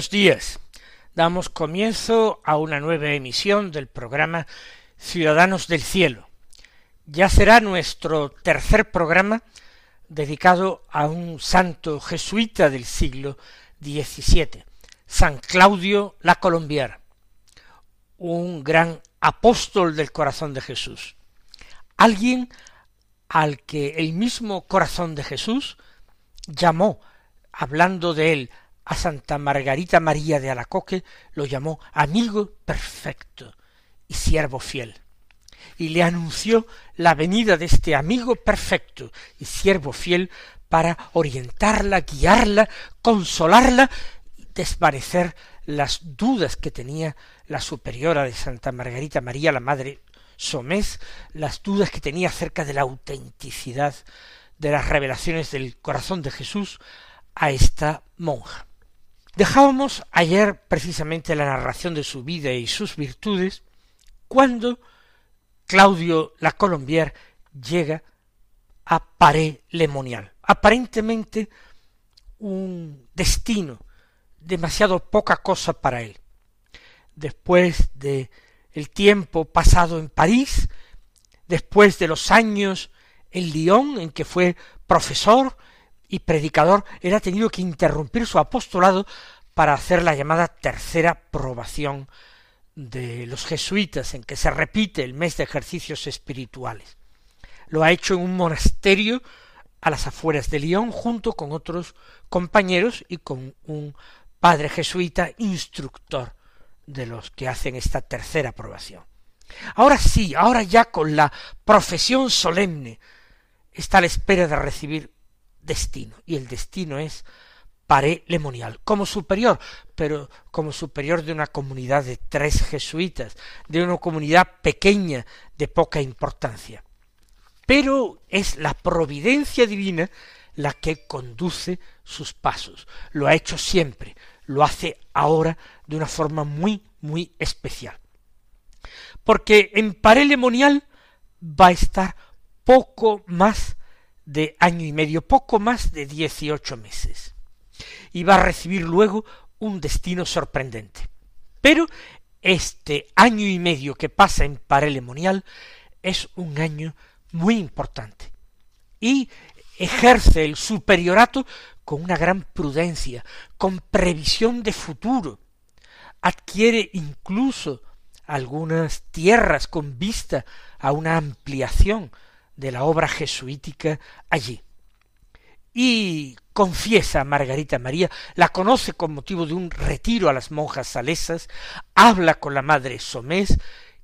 Buenos días. Damos comienzo a una nueva emisión del programa Ciudadanos del Cielo. Ya será nuestro tercer programa dedicado a un santo jesuita del siglo XVII, San Claudio la Colombiera, un gran apóstol del corazón de Jesús, alguien al que el mismo corazón de Jesús llamó, hablando de él, a Santa Margarita María de Alacoque lo llamó amigo perfecto y siervo fiel, y le anunció la venida de este amigo perfecto y siervo fiel para orientarla, guiarla, consolarla y desvanecer las dudas que tenía la superiora de Santa Margarita María, la madre Somés, las dudas que tenía acerca de la autenticidad de las revelaciones del corazón de Jesús a esta monja. Dejábamos ayer precisamente la narración de su vida y sus virtudes cuando Claudio la Colombier llega a Paré Lemonial. Aparentemente un destino demasiado poca cosa para él. Después de el tiempo pasado en París, después de los años en Lyon en que fue profesor y predicador era tenido que interrumpir su apostolado para hacer la llamada tercera probación de los jesuitas, en que se repite el mes de ejercicios espirituales. Lo ha hecho en un monasterio a las afueras de Lyon junto con otros compañeros y con un padre jesuita instructor de los que hacen esta tercera probación. Ahora sí, ahora ya con la profesión solemne está a la espera de recibir destino, y el destino es Paré Lemonial, como superior, pero como superior de una comunidad de tres jesuitas, de una comunidad pequeña, de poca importancia. Pero es la providencia divina la que conduce sus pasos. Lo ha hecho siempre, lo hace ahora de una forma muy, muy especial. Porque en Paré Lemonial va a estar poco más de año y medio, poco más de dieciocho meses. Va a recibir luego un destino sorprendente. Pero este año y medio que pasa en Parelemonial es un año muy importante. Y ejerce el superiorato con una gran prudencia, con previsión de futuro. Adquiere incluso algunas tierras con vista a una ampliación de la obra jesuítica allí. Y confiesa a Margarita María, la conoce con motivo de un retiro a las monjas salesas, habla con la madre Somés,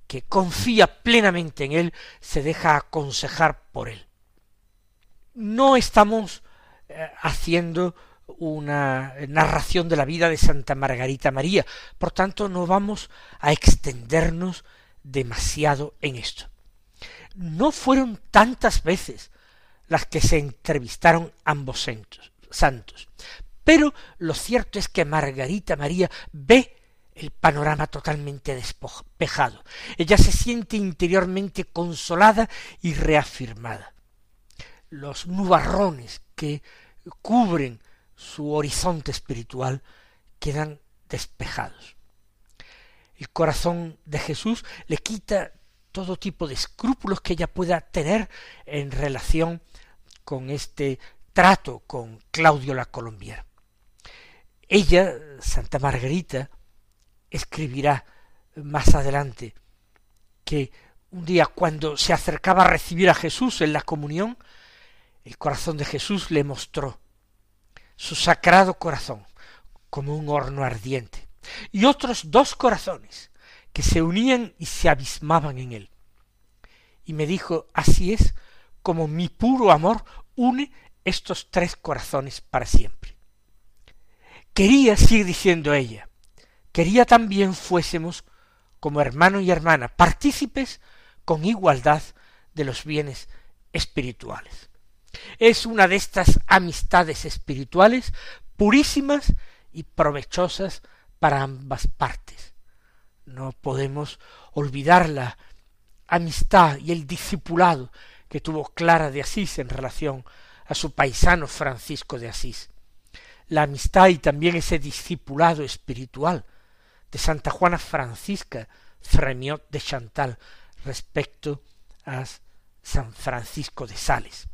que confía plenamente en él, se deja aconsejar por él. No estamos eh, haciendo una narración de la vida de Santa Margarita María, por tanto no vamos a extendernos demasiado en esto no fueron tantas veces las que se entrevistaron ambos santos, pero lo cierto es que Margarita María ve el panorama totalmente despejado. Ella se siente interiormente consolada y reafirmada. Los nubarrones que cubren su horizonte espiritual quedan despejados. El corazón de Jesús le quita todo tipo de escrúpulos que ella pueda tener en relación con este trato con Claudio la Colombiera. Ella, Santa Margarita, escribirá más adelante que un día cuando se acercaba a recibir a Jesús en la comunión, el corazón de Jesús le mostró su sagrado corazón como un horno ardiente, y otros dos corazones que se unían y se abismaban en él. Y me dijo, así es como mi puro amor une estos tres corazones para siempre. Quería, sigue diciendo ella, quería también fuésemos como hermano y hermana, partícipes con igualdad de los bienes espirituales. Es una de estas amistades espirituales purísimas y provechosas para ambas partes. No podemos olvidar la amistad y el discipulado que tuvo Clara de Asís en relación a su paisano Francisco de Asís. La amistad y también ese discipulado espiritual de Santa Juana Francisca Fremiot de Chantal respecto a San Francisco de Sales.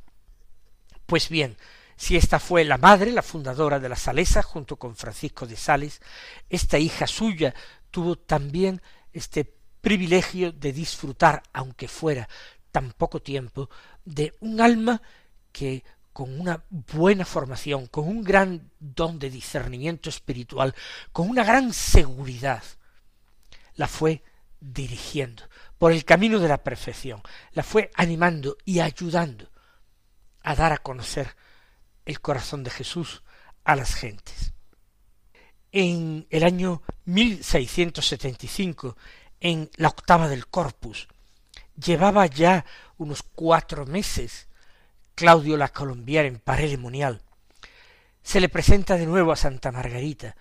Pues bien, si esta fue la madre, la fundadora de la Salesa, junto con Francisco de Sales, esta hija suya tuvo también este privilegio de disfrutar, aunque fuera tan poco tiempo, de un alma que con una buena formación, con un gran don de discernimiento espiritual, con una gran seguridad, la fue dirigiendo por el camino de la perfección, la fue animando y ayudando a dar a conocer el corazón de Jesús a las gentes. En el año 1675, en la octava del Corpus, llevaba ya unos cuatro meses Claudio la Colombier en Parelemonial. Se le presenta de nuevo a Santa Margarita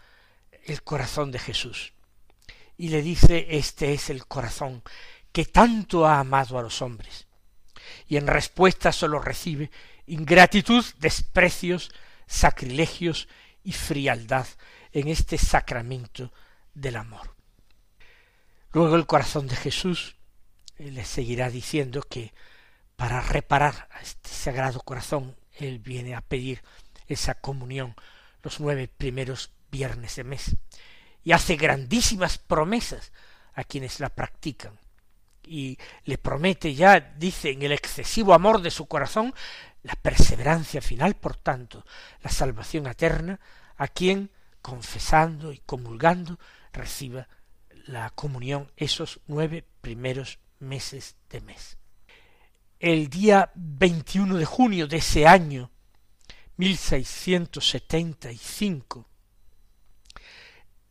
el corazón de Jesús y le dice este es el corazón que tanto ha amado a los hombres. Y en respuesta sólo recibe ingratitud, desprecios, sacrilegios y frialdad en este sacramento del amor. Luego el corazón de Jesús le seguirá diciendo que para reparar a este sagrado corazón él viene a pedir esa comunión los nueve primeros viernes de mes y hace grandísimas promesas a quienes la practican. Y le promete ya, dice, en el excesivo amor de su corazón, la perseverancia final, por tanto, la salvación eterna, a quien, confesando y comulgando, reciba la comunión esos nueve primeros meses de mes. El día 21 de junio de ese año 1675,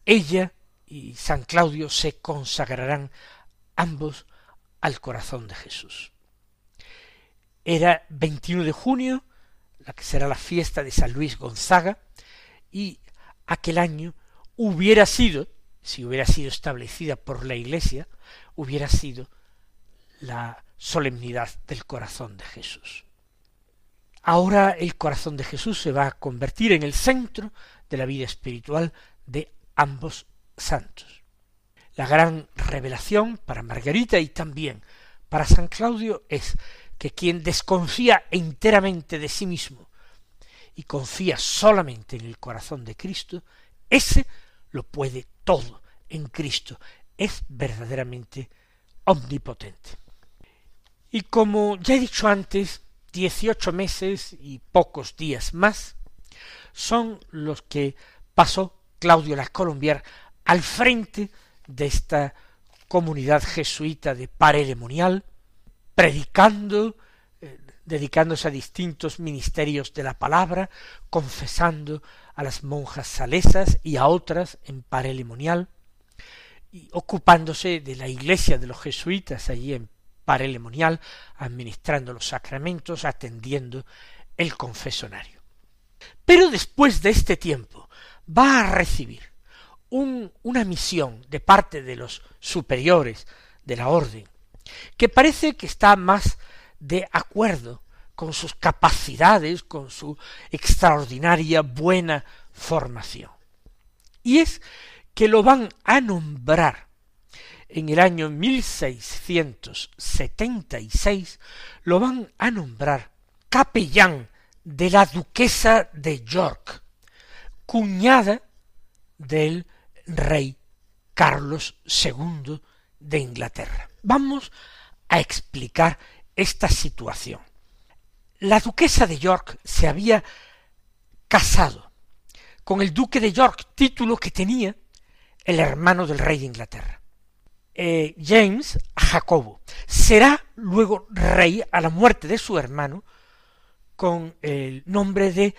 ella y San Claudio se consagrarán ambos al corazón de Jesús. Era 21 de junio, la que será la fiesta de San Luis Gonzaga, y aquel año hubiera sido, si hubiera sido establecida por la Iglesia, hubiera sido la solemnidad del corazón de Jesús. Ahora el corazón de Jesús se va a convertir en el centro de la vida espiritual de ambos santos. La gran revelación para Margarita y también para San Claudio es que quien desconfía enteramente de sí mismo y confía solamente en el corazón de Cristo, ese lo puede todo en Cristo, es verdaderamente omnipotente. Y como ya he dicho antes, dieciocho meses y pocos días más son los que pasó Claudio Las Colombier al frente de esta comunidad jesuita de Parelemonial, predicando, dedicándose a distintos ministerios de la palabra, confesando a las monjas salesas y a otras en Parelemonial, y ocupándose de la iglesia de los jesuitas allí en Parelemonial, administrando los sacramentos, atendiendo el confesonario. Pero después de este tiempo, va a recibir una misión de parte de los superiores de la orden, que parece que está más de acuerdo con sus capacidades, con su extraordinaria buena formación. Y es que lo van a nombrar en el año 1676, lo van a nombrar capellán de la duquesa de York, cuñada del rey Carlos II de Inglaterra. Vamos a explicar esta situación. La duquesa de York se había casado con el duque de York, título que tenía el hermano del rey de Inglaterra. Eh, James Jacobo será luego rey a la muerte de su hermano con el nombre de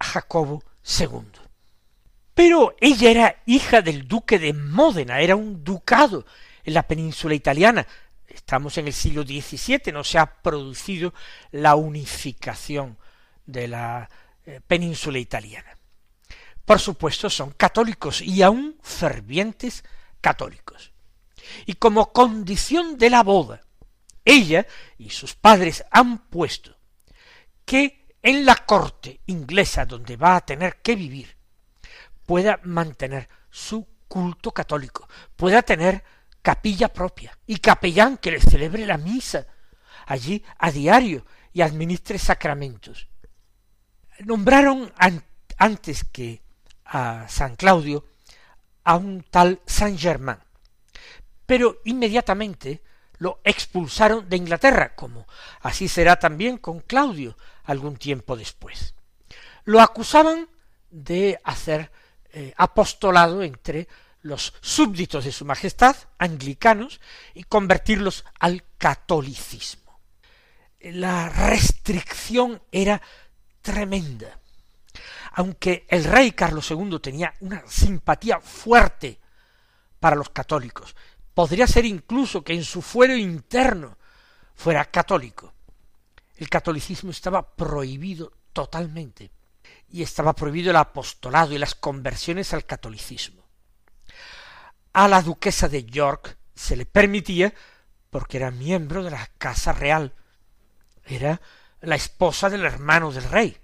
Jacobo II. Pero ella era hija del duque de Módena, era un ducado en la península italiana. Estamos en el siglo XVII, no se ha producido la unificación de la eh, península italiana. Por supuesto, son católicos y aún fervientes católicos. Y como condición de la boda, ella y sus padres han puesto que en la corte inglesa donde va a tener que vivir pueda mantener su culto católico, pueda tener capilla propia y capellán que le celebre la misa allí a diario y administre sacramentos. Nombraron antes que a San Claudio a un tal Saint Germain, pero inmediatamente lo expulsaron de Inglaterra, como así será también con Claudio algún tiempo después. Lo acusaban de hacer eh, apostolado entre los súbditos de su majestad, anglicanos, y convertirlos al catolicismo. La restricción era tremenda. Aunque el rey Carlos II tenía una simpatía fuerte para los católicos, podría ser incluso que en su fuero interno fuera católico. El catolicismo estaba prohibido totalmente y estaba prohibido el apostolado y las conversiones al catolicismo. A la duquesa de York se le permitía porque era miembro de la casa real, era la esposa del hermano del rey,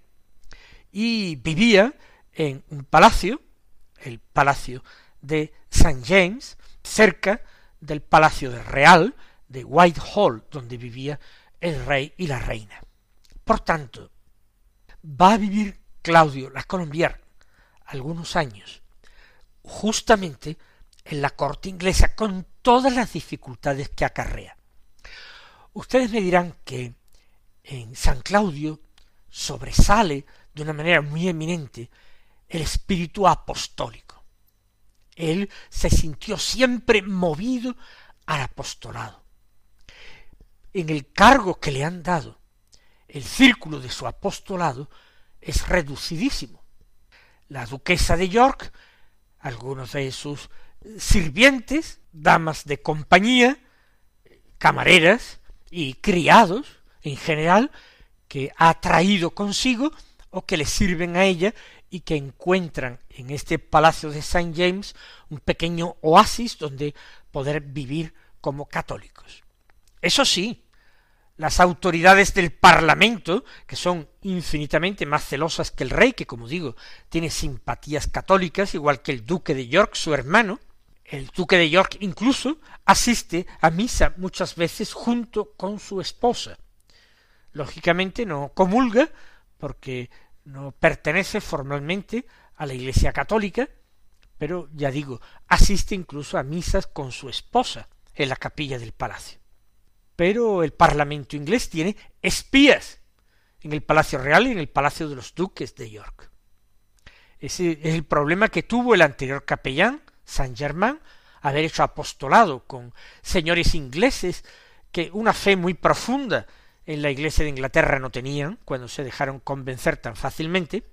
y vivía en un palacio, el palacio de St. James, cerca del palacio del real de Whitehall, donde vivía el rey y la reina. Por tanto, va a vivir Claudio la Colombier algunos años, justamente en la corte inglesa, con todas las dificultades que acarrea. Ustedes me dirán que en San Claudio sobresale de una manera muy eminente el espíritu apostólico. Él se sintió siempre movido al apostolado. En el cargo que le han dado, el círculo de su apostolado es reducidísimo. La duquesa de York, algunos de sus sirvientes, damas de compañía, camareras y criados en general, que ha traído consigo o que le sirven a ella y que encuentran en este palacio de Saint James un pequeño oasis donde poder vivir como católicos. Eso sí, las autoridades del Parlamento, que son infinitamente más celosas que el rey, que como digo, tiene simpatías católicas, igual que el duque de York, su hermano, el duque de York incluso asiste a misa muchas veces junto con su esposa. Lógicamente no comulga, porque no pertenece formalmente a la Iglesia católica, pero ya digo, asiste incluso a misas con su esposa en la capilla del palacio pero el Parlamento inglés tiene espías en el Palacio Real y en el Palacio de los Duques de York. Ese es el problema que tuvo el anterior capellán, Saint Germain, haber hecho apostolado con señores ingleses que una fe muy profunda en la Iglesia de Inglaterra no tenían cuando se dejaron convencer tan fácilmente,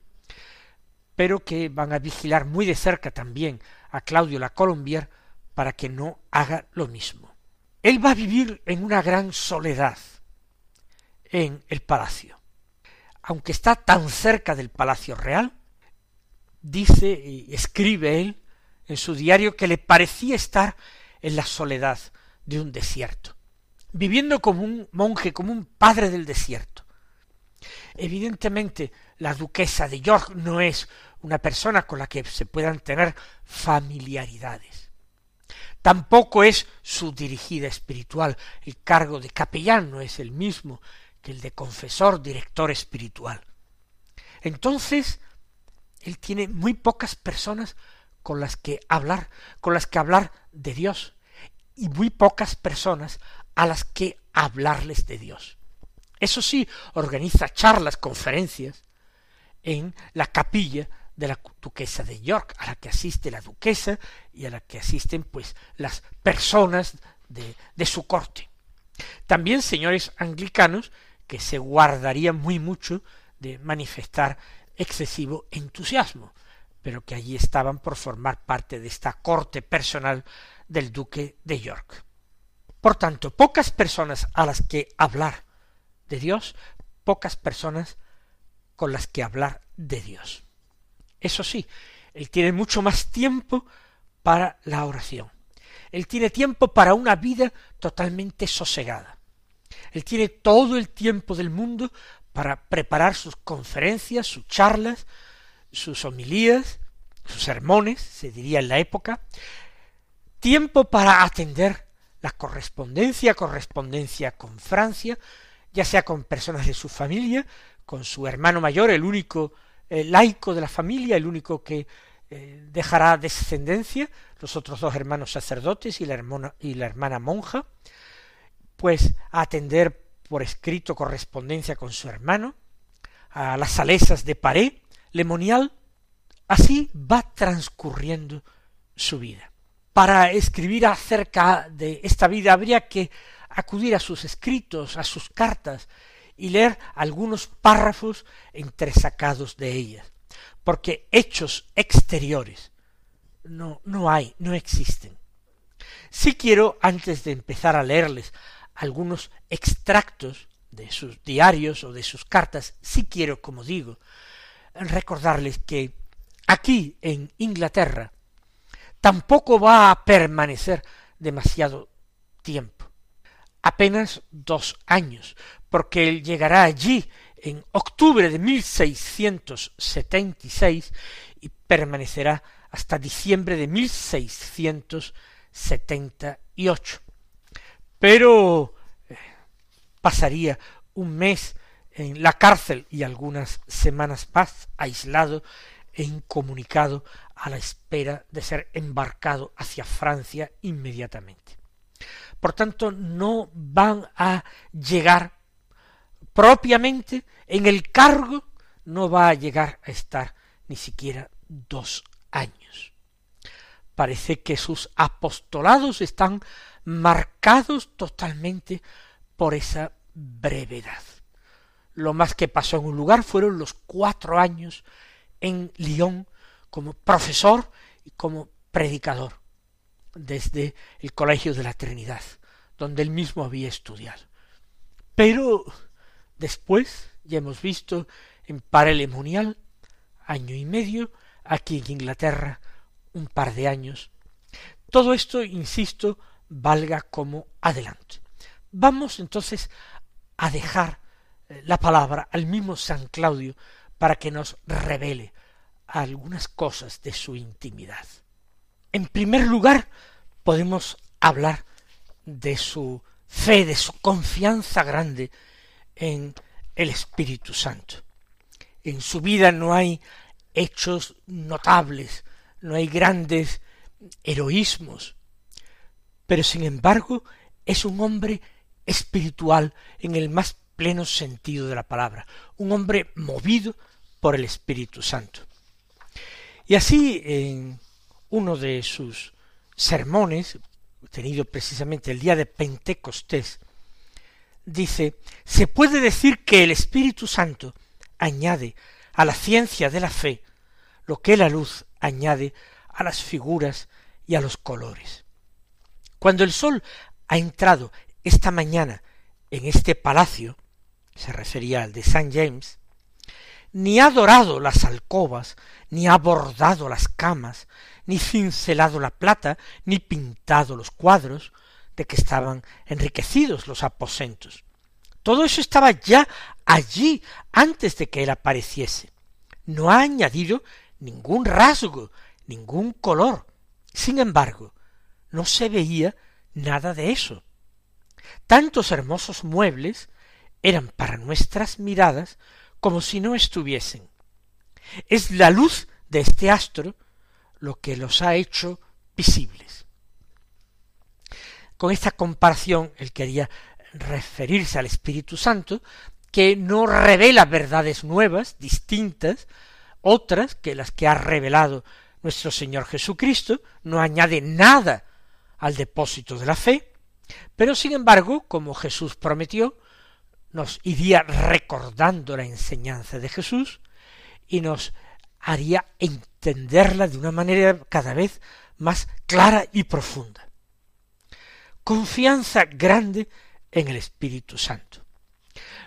pero que van a vigilar muy de cerca también a Claudio la Colombier para que no haga lo mismo. Él va a vivir en una gran soledad en el palacio. Aunque está tan cerca del palacio real, dice y escribe él en su diario que le parecía estar en la soledad de un desierto, viviendo como un monje, como un padre del desierto. Evidentemente, la duquesa de York no es una persona con la que se puedan tener familiaridades. Tampoco es su dirigida espiritual. El cargo de capellán no es el mismo que el de confesor, director espiritual. Entonces, él tiene muy pocas personas con las que hablar, con las que hablar de Dios, y muy pocas personas a las que hablarles de Dios. Eso sí, organiza charlas, conferencias en la capilla de la duquesa de York, a la que asiste la duquesa y a la que asisten pues las personas de, de su corte. También señores anglicanos que se guardarían muy mucho de manifestar excesivo entusiasmo, pero que allí estaban por formar parte de esta corte personal del duque de York. Por tanto, pocas personas a las que hablar de Dios, pocas personas con las que hablar de Dios. Eso sí, él tiene mucho más tiempo para la oración. Él tiene tiempo para una vida totalmente sosegada. Él tiene todo el tiempo del mundo para preparar sus conferencias, sus charlas, sus homilías, sus sermones, se diría en la época, tiempo para atender la correspondencia, correspondencia con Francia, ya sea con personas de su familia, con su hermano mayor, el único eh, laico de la familia, el único que eh, dejará descendencia, los otros dos hermanos sacerdotes y la, hermana, monja, pues a atender por escrito correspondencia con su hermano, a las salesas de Paré, Lemonial, así va transcurriendo su vida. Para escribir acerca de esta vida habría que acudir a sus escritos, a sus cartas, y leer algunos párrafos entresacados de ellas, porque hechos exteriores no, no hay, no existen. Si quiero, antes de empezar a leerles algunos extractos de sus diarios o de sus cartas, si quiero, como digo, recordarles que aquí en Inglaterra tampoco va a permanecer demasiado tiempo, apenas dos años, porque él llegará allí en octubre de 1676 y permanecerá hasta diciembre de 1678 pero eh, pasaría un mes en la cárcel y algunas semanas más aislado e incomunicado a la espera de ser embarcado hacia Francia inmediatamente. Por tanto, no van a llegar propiamente en el cargo, no va a llegar a estar ni siquiera dos años. Parece que sus apostolados están marcados totalmente por esa brevedad. Lo más que pasó en un lugar fueron los cuatro años en Lyon como profesor y como predicador desde el Colegio de la Trinidad, donde él mismo había estudiado. Pero después, ya hemos visto en Parelemonial, año y medio, aquí en Inglaterra, un par de años. Todo esto, insisto, valga como adelante. Vamos entonces a dejar la palabra al mismo San Claudio para que nos revele algunas cosas de su intimidad. En primer lugar, podemos hablar de su fe, de su confianza grande en el Espíritu Santo. En su vida no hay hechos notables, no hay grandes heroísmos, pero sin embargo es un hombre espiritual en el más pleno sentido de la palabra, un hombre movido por el Espíritu Santo. Y así en uno de sus sermones, tenido precisamente el día de Pentecostés, dice, se puede decir que el Espíritu Santo añade a la ciencia de la fe lo que la luz añade a las figuras y a los colores. Cuando el sol ha entrado esta mañana en este palacio, se refería al de St. James, ni ha dorado las alcobas, ni ha bordado las camas, ni cincelado la plata, ni pintado los cuadros, de que estaban enriquecidos los aposentos. Todo eso estaba ya allí antes de que él apareciese. No ha añadido ningún rasgo, ningún color. Sin embargo, no se veía nada de eso. Tantos hermosos muebles eran para nuestras miradas como si no estuviesen. Es la luz de este astro lo que los ha hecho visibles. Con esta comparación él quería referirse al Espíritu Santo, que no revela verdades nuevas, distintas, otras que las que ha revelado nuestro Señor Jesucristo, no añade nada al depósito de la fe, pero sin embargo, como Jesús prometió, nos iría recordando la enseñanza de Jesús y nos haría entenderla de una manera cada vez más clara y profunda. Confianza grande en el Espíritu Santo.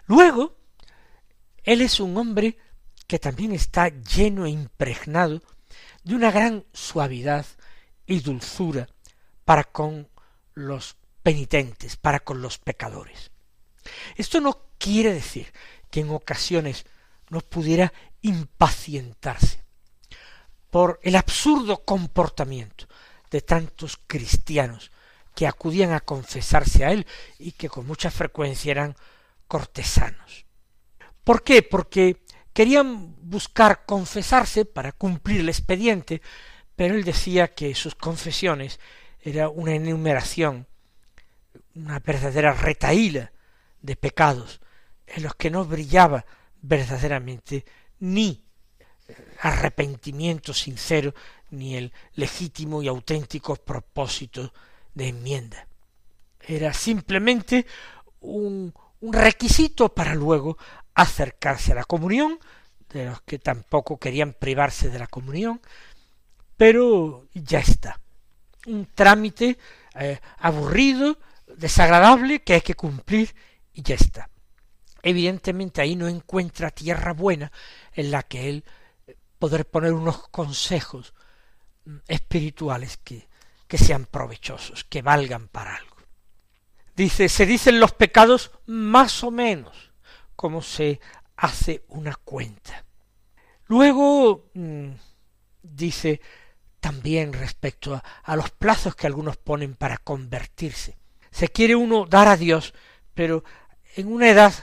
Luego, Él es un hombre que también está lleno e impregnado de una gran suavidad y dulzura para con los penitentes, para con los pecadores. Esto no quiere decir que en ocasiones no pudiera impacientarse por el absurdo comportamiento de tantos cristianos que acudían a confesarse a él y que con mucha frecuencia eran cortesanos. ¿Por qué? Porque querían buscar confesarse para cumplir el expediente, pero él decía que sus confesiones era una enumeración, una verdadera retaíla de pecados en los que no brillaba verdaderamente ni arrepentimiento sincero ni el legítimo y auténtico propósito de enmienda. Era simplemente un, requisito para luego acercarse a la comunión, de los que tampoco querían privarse de la comunión, pero ya está. Un trámite eh, aburrido, desagradable, que hay que cumplir y ya está. Evidentemente ahí no encuentra tierra buena en la que él eh, poder poner unos consejos mm, espirituales que, que sean provechosos, que valgan para algo. Dice, se dicen los pecados más o menos, como se hace una cuenta. Luego mm, dice también respecto a, a, los plazos que algunos ponen para convertirse. Se quiere uno dar a Dios, pero en una edad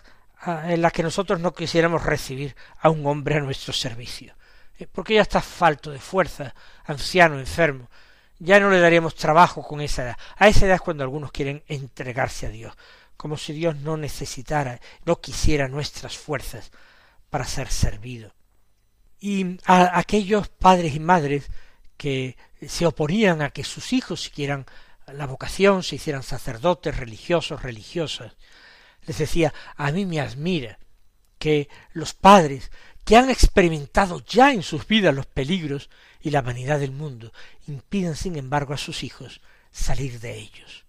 en la que nosotros no quisiéramos recibir a un hombre a nuestro servicio, eh, porque ya está falto de fuerza, anciano, enfermo, ya no le daríamos trabajo con esa edad. A esa edad es cuando algunos quieren entregarse a Dios, como si Dios no necesitara, no quisiera nuestras fuerzas para ser servido. Y a aquellos padres y madres que se oponían a que sus hijos siguieran la vocación, se hicieran sacerdotes, religiosos, religiosas, les decía, a mí me admira que los padres que han experimentado ya en sus vidas los peligros y la vanidad del mundo, impidan sin embargo a sus hijos salir de ellos.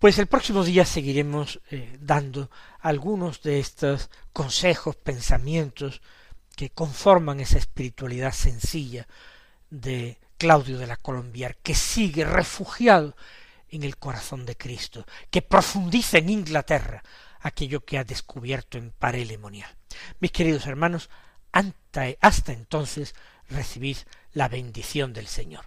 Pues el próximo día seguiremos eh, dando algunos de estos consejos, pensamientos que conforman esa espiritualidad sencilla de Claudio de la Colombier, que sigue refugiado en el corazón de Cristo, que profundiza en Inglaterra aquello que ha descubierto en Parelemonial. Mis queridos hermanos, hasta entonces recibid la bendición del Señor.